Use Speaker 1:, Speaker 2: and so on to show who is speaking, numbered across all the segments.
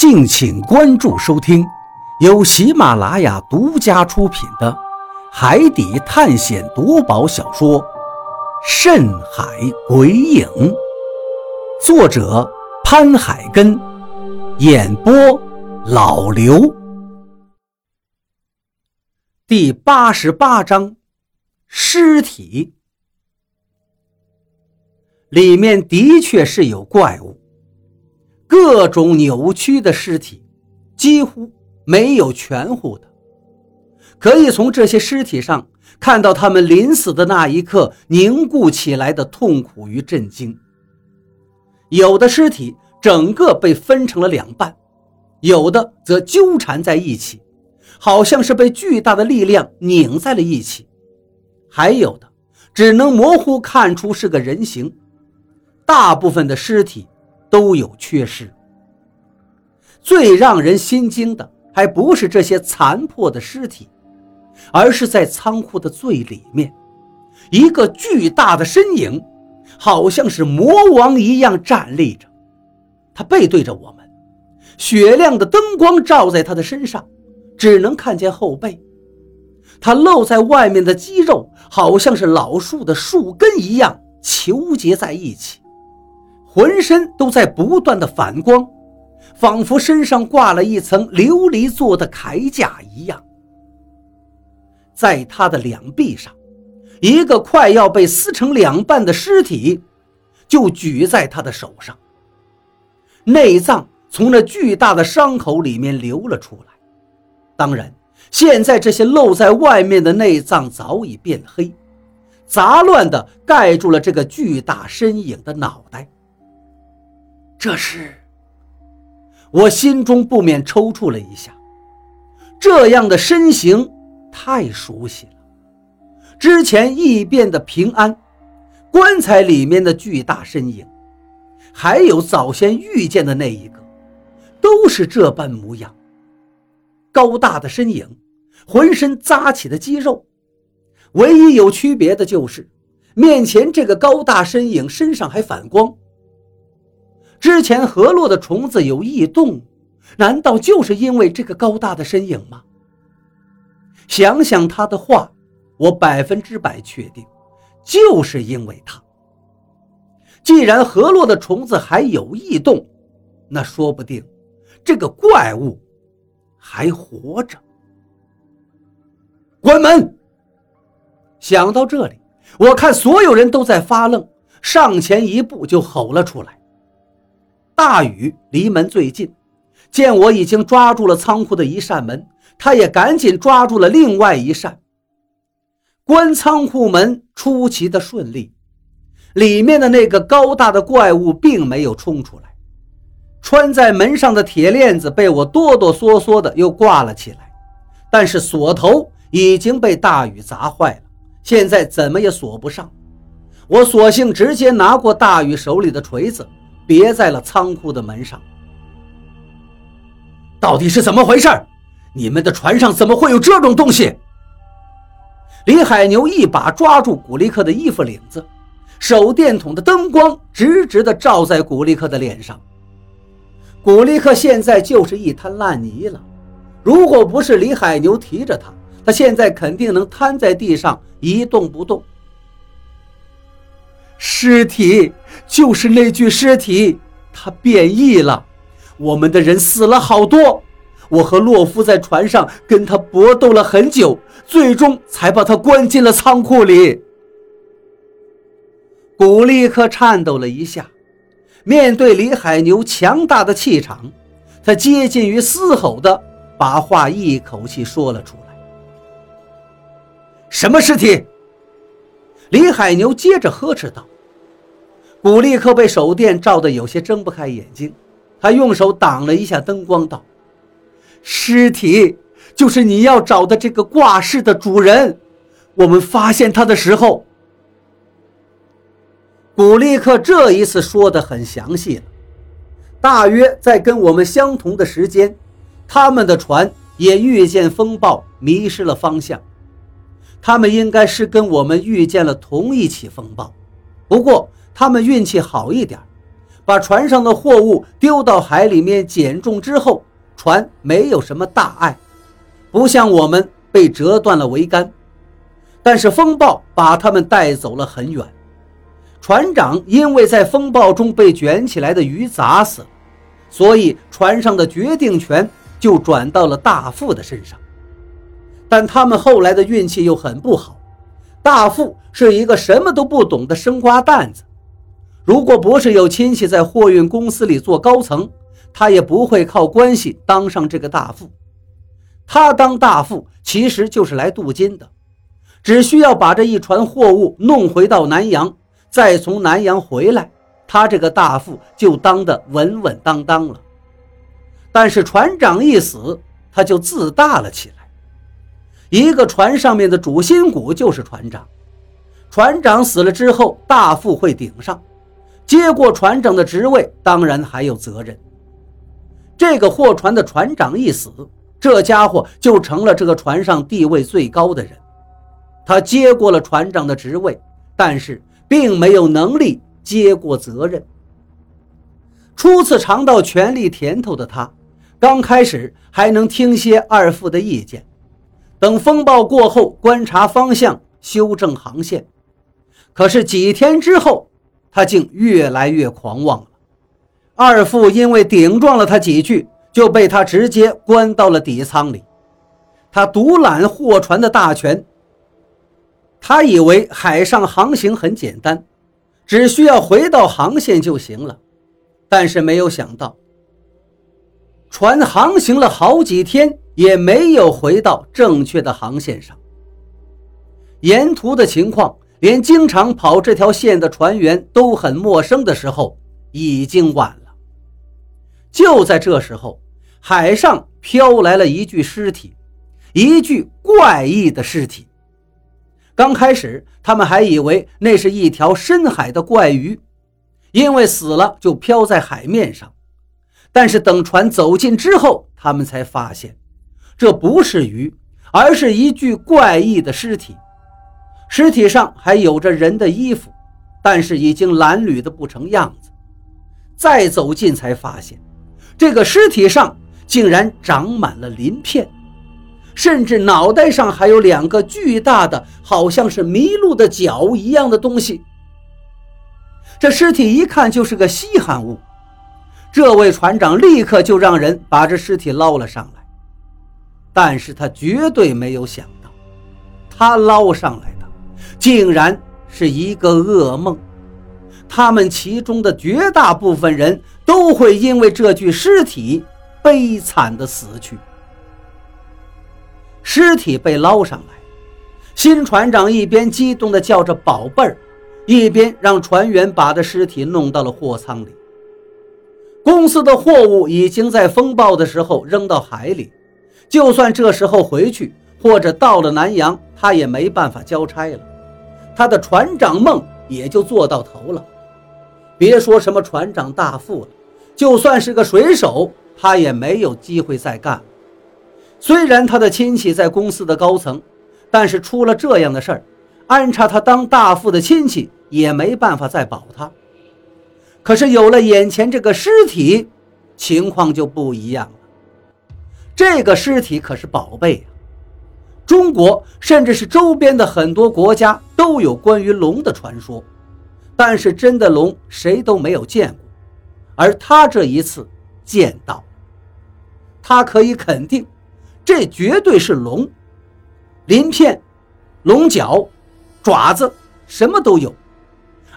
Speaker 1: 敬请关注收听，由喜马拉雅独家出品的《海底探险夺宝小说》《深海鬼影》，作者潘海根，演播老刘。第八十八章，尸体里面的确是有怪物。各种扭曲的尸体，几乎没有全乎的。可以从这些尸体上看到他们临死的那一刻凝固起来的痛苦与震惊。有的尸体整个被分成了两半，有的则纠缠在一起，好像是被巨大的力量拧在了一起。还有的只能模糊看出是个人形。大部分的尸体。都有缺失。最让人心惊的，还不是这些残破的尸体，而是在仓库的最里面，一个巨大的身影，好像是魔王一样站立着。他背对着我们，雪亮的灯光照在他的身上，只能看见后背。他露在外面的肌肉，好像是老树的树根一样纠结在一起。浑身都在不断的反光，仿佛身上挂了一层琉璃做的铠甲一样。在他的两臂上，一个快要被撕成两半的尸体就举在他的手上，内脏从那巨大的伤口里面流了出来。当然，现在这些露在外面的内脏早已变黑，杂乱地盖住了这个巨大身影的脑袋。这是，我心中不免抽搐了一下。这样的身形太熟悉了，之前异变的平安，棺材里面的巨大身影，还有早先遇见的那一个，都是这般模样。高大的身影，浑身扎起的肌肉，唯一有区别的就是，面前这个高大身影身上还反光。之前河洛的虫子有异动，难道就是因为这个高大的身影吗？想想他的话，我百分之百确定，就是因为他。既然河洛的虫子还有异动，那说不定这个怪物还活着。关门！想到这里，我看所有人都在发愣，上前一步就吼了出来。大雨离门最近，见我已经抓住了仓库的一扇门，他也赶紧抓住了另外一扇。关仓库门出奇的顺利，里面的那个高大的怪物并没有冲出来。穿在门上的铁链子被我哆哆嗦嗦的又挂了起来，但是锁头已经被大雨砸坏了，现在怎么也锁不上。我索性直接拿过大雨手里的锤子。别在了仓库的门上，到底是怎么回事？你们的船上怎么会有这种东西？李海牛一把抓住古力克的衣服领子，手电筒的灯光直直的照在古力克的脸上。古力克现在就是一滩烂泥了，如果不是李海牛提着他，他现在肯定能瘫在地上一动不动。尸体就是那具尸体，它变异了。我们的人死了好多。我和洛夫在船上跟他搏斗了很久，最终才把他关进了仓库里。古力克颤抖了一下，面对李海牛强大的气场，他接近于嘶吼的把话一口气说了出来：“什么尸体？”李海牛接着呵斥道。古力克被手电照得有些睁不开眼睛，他用手挡了一下灯光，道：“尸体就是你要找的这个挂饰的主人。我们发现他的时候，古力克这一次说的很详细了。大约在跟我们相同的时间，他们的船也遇见风暴，迷失了方向。他们应该是跟我们遇见了同一起风暴，不过。”他们运气好一点，把船上的货物丢到海里面减重之后，船没有什么大碍，不像我们被折断了桅杆。但是风暴把他们带走了很远，船长因为在风暴中被卷起来的鱼砸死了，所以船上的决定权就转到了大副的身上。但他们后来的运气又很不好，大副是一个什么都不懂的生瓜蛋子。如果不是有亲戚在货运公司里做高层，他也不会靠关系当上这个大副。他当大副其实就是来镀金的。只需要把这一船货物弄回到南洋，再从南洋回来，他这个大副就当得稳稳当当了。但是船长一死，他就自大了起来。一个船上面的主心骨就是船长，船长死了之后，大副会顶上，接过船长的职位，当然还有责任。这个货船的船长一死，这家伙就成了这个船上地位最高的人。他接过了船长的职位，但是并没有能力接过责任。初次尝到权力甜头的他，刚开始还能听些二副的意见，等风暴过后，观察方向，修正航线。可是几天之后，他竟越来越狂妄了。二副因为顶撞了他几句，就被他直接关到了底舱里。他独揽货船的大权。他以为海上航行很简单，只需要回到航线就行了，但是没有想到，船航行了好几天也没有回到正确的航线上。沿途的情况，连经常跑这条线的船员都很陌生的时候，已经晚了。就在这时候，海上飘来了一具尸体，一具怪异的尸体。刚开始，他们还以为那是一条深海的怪鱼，因为死了就漂在海面上。但是等船走近之后，他们才发现，这不是鱼，而是一具怪异的尸体。尸体上还有着人的衣服，但是已经褴褛的不成样子。再走近才发现，这个尸体上竟然长满了鳞片。甚至脑袋上还有两个巨大的，好像是麋鹿的角一样的东西。这尸体一看就是个稀罕物，这位船长立刻就让人把这尸体捞了上来。但是他绝对没有想到，他捞上来竟然是一个噩梦。他们其中的绝大部分人都会因为这具尸体悲惨的死去。尸体被捞上来，新船长一边激动地叫着“宝贝儿”，一边让船员把这尸体弄到了货舱里。公司的货物已经在风暴的时候扔到海里，就算这时候回去或者到了南洋，他也没办法交差了，他的船长梦也就做到头了。别说什么船长大副了，就算是个水手，他也没有机会再干了。虽然他的亲戚在公司的高层，但是出了这样的事儿，安插他当大副的亲戚也没办法再保他。可是有了眼前这个尸体，情况就不一样了。这个尸体可是宝贝！中国甚至是周边的很多国家都有关于龙的传说，但是真的龙谁都没有见过，而他这一次见到，他可以肯定。这绝对是龙，鳞片、龙角、爪子，什么都有。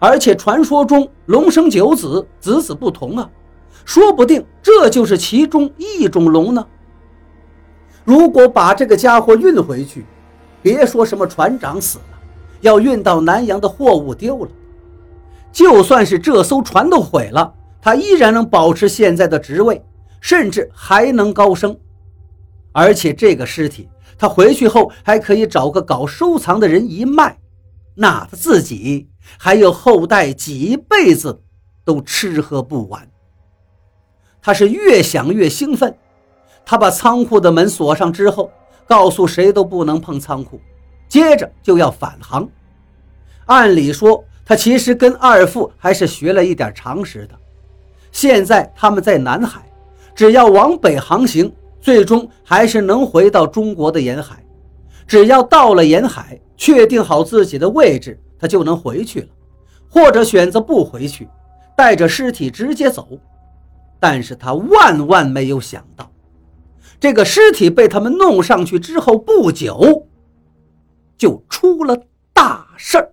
Speaker 1: 而且传说中龙生九子，子子不同啊，说不定这就是其中一种龙呢。如果把这个家伙运回去，别说什么船长死了，要运到南洋的货物丢了，就算是这艘船都毁了，他依然能保持现在的职位，甚至还能高升。而且这个尸体，他回去后还可以找个搞收藏的人一卖，那他自己还有后代几辈子都吃喝不完。他是越想越兴奋，他把仓库的门锁上之后，告诉谁都不能碰仓库，接着就要返航。按理说，他其实跟二副还是学了一点常识的，现在他们在南海，只要往北航行，最终还是能回到中国的沿海。只要到了沿海，确定好自己的位置，他就能回去了，或者选择不回去，带着尸体直接走。但是他万万没有想到，这个尸体被他们弄上去之后不久，就出了大事儿。